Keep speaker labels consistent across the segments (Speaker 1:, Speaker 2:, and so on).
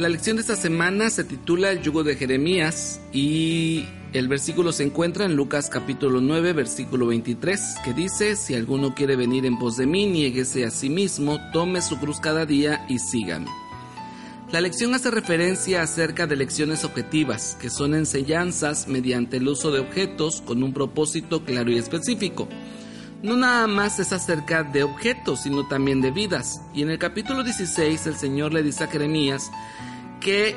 Speaker 1: La lección de esta semana se titula El yugo de Jeremías y el versículo se encuentra en Lucas capítulo 9 versículo 23 que dice, si alguno quiere venir en pos de mí, niéguese a sí mismo, tome su cruz cada día y sígame. La lección hace referencia acerca de lecciones objetivas, que son enseñanzas mediante el uso de objetos con un propósito claro y específico. No nada más es acerca de objetos, sino también de vidas. Y en el capítulo 16 el Señor le dice a Jeremías que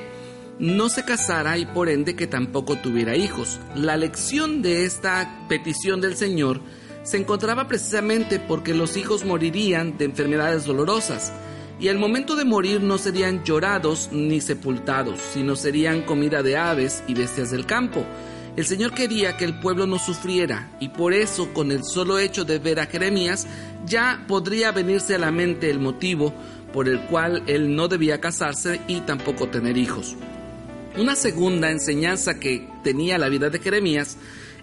Speaker 1: no se casara y por ende que tampoco tuviera hijos. La lección de esta petición del Señor se encontraba precisamente porque los hijos morirían de enfermedades dolorosas y al momento de morir no serían llorados ni sepultados, sino serían comida de aves y bestias del campo. El Señor quería que el pueblo no sufriera y por eso con el solo hecho de ver a Jeremías ya podría venirse a la mente el motivo por el cual él no debía casarse y tampoco tener hijos. Una segunda enseñanza que tenía la vida de Jeremías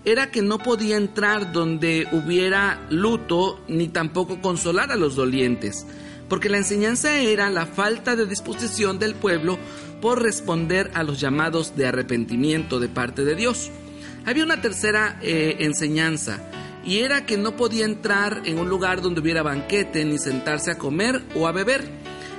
Speaker 1: era que no podía entrar donde hubiera luto ni tampoco consolar a los dolientes, porque la enseñanza era la falta de disposición del pueblo por responder a los llamados de arrepentimiento de parte de Dios. Había una tercera eh, enseñanza, y era que no podía entrar en un lugar donde hubiera banquete ni sentarse a comer o a beber.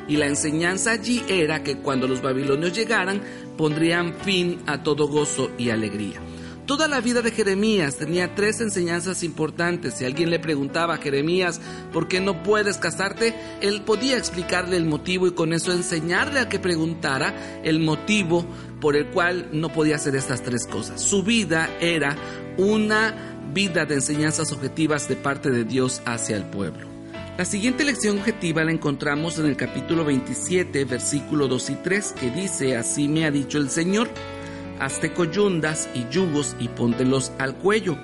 Speaker 1: Y la enseñanza allí era que cuando los babilonios llegaran pondrían fin a todo gozo y alegría. Toda la vida de Jeremías tenía tres enseñanzas importantes. Si alguien le preguntaba a Jeremías por qué no puedes casarte, él podía explicarle el motivo y con eso enseñarle a que preguntara el motivo por el cual no podía hacer estas tres cosas. Su vida era una vida de enseñanzas objetivas de parte de Dios hacia el pueblo. La siguiente lección objetiva la encontramos en el capítulo 27, versículo 2 y 3, que dice, así me ha dicho el Señor, hazte coyundas y yugos y póntelos al cuello,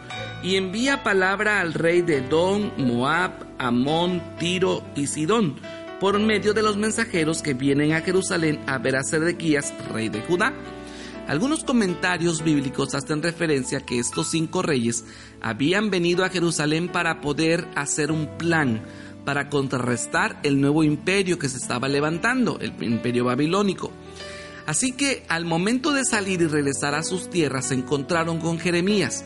Speaker 1: y envía palabra al rey de Don, Moab, Amón, Tiro y Sidón, por medio de los mensajeros que vienen a Jerusalén a ver a Sedequías, rey de Judá algunos comentarios bíblicos hacen referencia que estos cinco reyes habían venido a Jerusalén para poder hacer un plan para contrarrestar el nuevo imperio que se estaba levantando, el imperio babilónico. Así que al momento de salir y regresar a sus tierras se encontraron con Jeremías,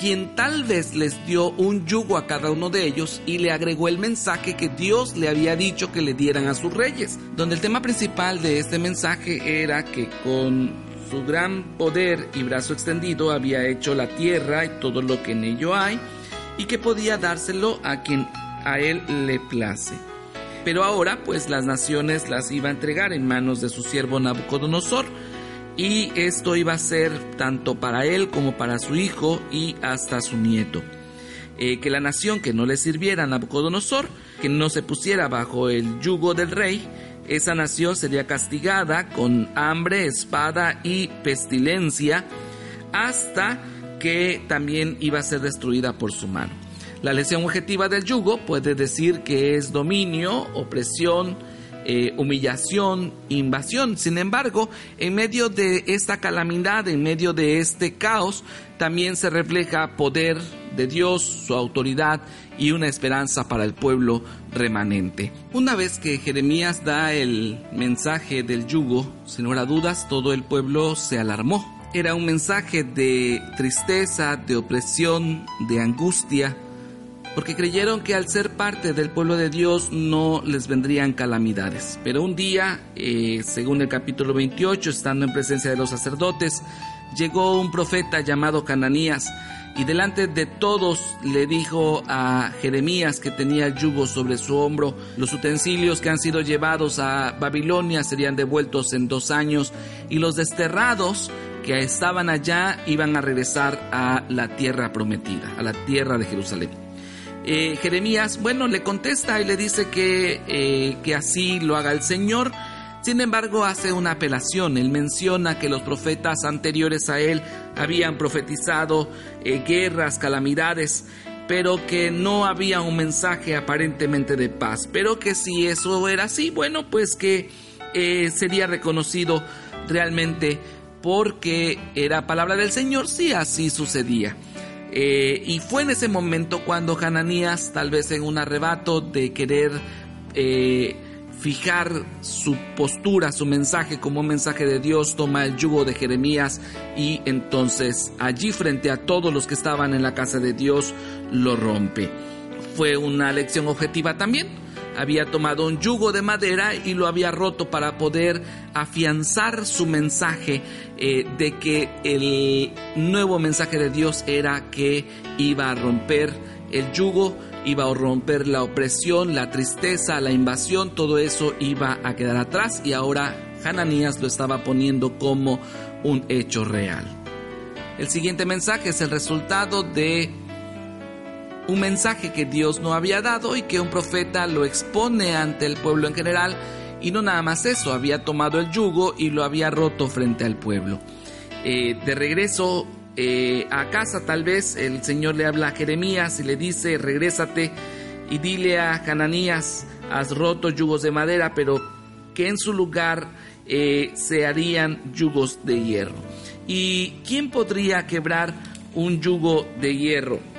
Speaker 1: quien tal vez les dio un yugo a cada uno de ellos y le agregó el mensaje que Dios le había dicho que le dieran a sus reyes, donde el tema principal de este mensaje era que con su gran poder y brazo extendido había hecho la tierra y todo lo que en ello hay, y que podía dárselo a quien a él le place. Pero ahora pues las naciones las iba a entregar en manos de su siervo Nabucodonosor, y esto iba a ser tanto para él como para su hijo y hasta su nieto. Eh, que la nación que no le sirviera a Nabucodonosor, que no se pusiera bajo el yugo del rey, esa nación sería castigada con hambre, espada y pestilencia hasta que también iba a ser destruida por su mano. La lesión objetiva del yugo puede decir que es dominio, opresión, eh, humillación, invasión. Sin embargo, en medio de esta calamidad, en medio de este caos, también se refleja poder de Dios, su autoridad y una esperanza para el pueblo remanente. Una vez que Jeremías da el mensaje del yugo, sin lugar a dudas, todo el pueblo se alarmó. Era un mensaje de tristeza, de opresión, de angustia, porque creyeron que al ser parte del pueblo de Dios no les vendrían calamidades. Pero un día, eh, según el capítulo 28, estando en presencia de los sacerdotes, llegó un profeta llamado Cananías, y delante de todos le dijo a Jeremías que tenía yugo sobre su hombro, los utensilios que han sido llevados a Babilonia serían devueltos en dos años y los desterrados que estaban allá iban a regresar a la tierra prometida, a la tierra de Jerusalén. Eh, Jeremías, bueno, le contesta y le dice que, eh, que así lo haga el Señor. Sin embargo, hace una apelación. Él menciona que los profetas anteriores a él habían profetizado eh, guerras, calamidades, pero que no había un mensaje aparentemente de paz. Pero que si eso era así, bueno, pues que sería reconocido realmente porque era palabra del Señor si así sucedía. Eh, y fue en ese momento cuando Hananías, tal vez en un arrebato de querer eh, fijar su postura, su mensaje como un mensaje de Dios, toma el yugo de Jeremías y entonces allí frente a todos los que estaban en la casa de Dios lo rompe. Fue una lección objetiva también había tomado un yugo de madera y lo había roto para poder afianzar su mensaje eh, de que el nuevo mensaje de Dios era que iba a romper el yugo, iba a romper la opresión, la tristeza, la invasión, todo eso iba a quedar atrás y ahora Hananías lo estaba poniendo como un hecho real. El siguiente mensaje es el resultado de un mensaje que Dios no había dado y que un profeta lo expone ante el pueblo en general y no nada más eso, había tomado el yugo y lo había roto frente al pueblo. Eh, de regreso eh, a casa tal vez el Señor le habla a Jeremías y le dice, regrésate y dile a Hananías, has roto yugos de madera, pero que en su lugar eh, se harían yugos de hierro. ¿Y quién podría quebrar un yugo de hierro?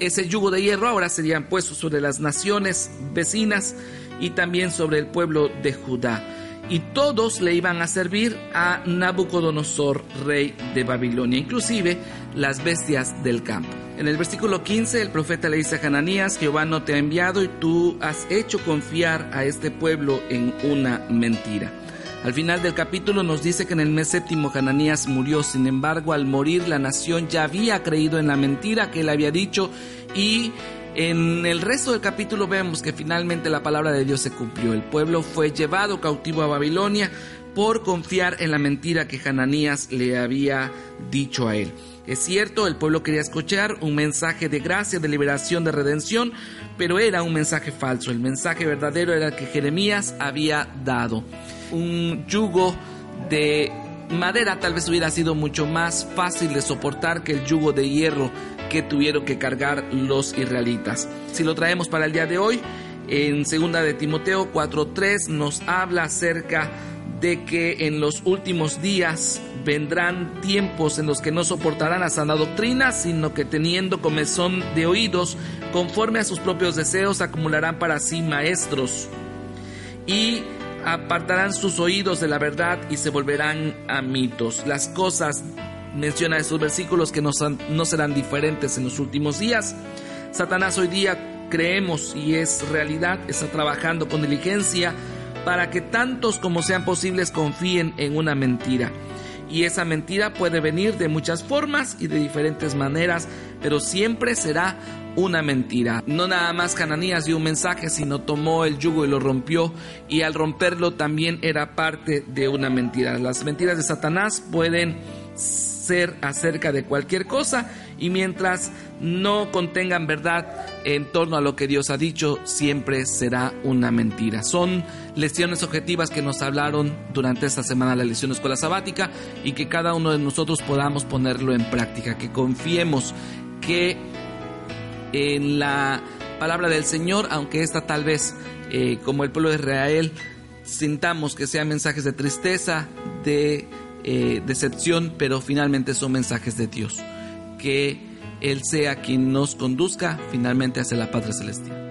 Speaker 1: Ese yugo de hierro ahora serían puestos sobre las naciones vecinas y también sobre el pueblo de Judá. Y todos le iban a servir a Nabucodonosor, rey de Babilonia, inclusive las bestias del campo. En el versículo 15 el profeta le dice a Hananías, Jehová no te ha enviado y tú has hecho confiar a este pueblo en una mentira. Al final del capítulo nos dice que en el mes séptimo Hananías murió, sin embargo al morir la nación ya había creído en la mentira que él había dicho y en el resto del capítulo vemos que finalmente la palabra de Dios se cumplió. El pueblo fue llevado cautivo a Babilonia por confiar en la mentira que Hananías le había dicho a él. Es cierto, el pueblo quería escuchar un mensaje de gracia, de liberación, de redención, pero era un mensaje falso. El mensaje verdadero era el que Jeremías había dado un yugo de madera tal vez hubiera sido mucho más fácil de soportar que el yugo de hierro que tuvieron que cargar los israelitas. Si lo traemos para el día de hoy, en segunda de Timoteo 4:3 nos habla acerca de que en los últimos días vendrán tiempos en los que no soportarán a sana doctrina, sino que teniendo comezón de oídos, conforme a sus propios deseos, acumularán para sí maestros. Y apartarán sus oídos de la verdad y se volverán a mitos. Las cosas, menciona esos versículos, que no, no serán diferentes en los últimos días. Satanás hoy día creemos y es realidad, está trabajando con diligencia para que tantos como sean posibles confíen en una mentira. Y esa mentira puede venir de muchas formas y de diferentes maneras, pero siempre será una mentira. No nada más Cananías dio un mensaje, sino tomó el yugo y lo rompió, y al romperlo también era parte de una mentira. Las mentiras de Satanás pueden ser acerca de cualquier cosa y mientras no contengan verdad en torno a lo que Dios ha dicho, siempre será una mentira. Son lecciones objetivas que nos hablaron durante esta semana la lección escuela sabática y que cada uno de nosotros podamos ponerlo en práctica, que confiemos que en la palabra del Señor, aunque esta tal vez, eh, como el pueblo de Israel, sintamos que sean mensajes de tristeza, de eh, decepción, pero finalmente son mensajes de Dios. Que Él sea quien nos conduzca finalmente hacia la Padre Celestial.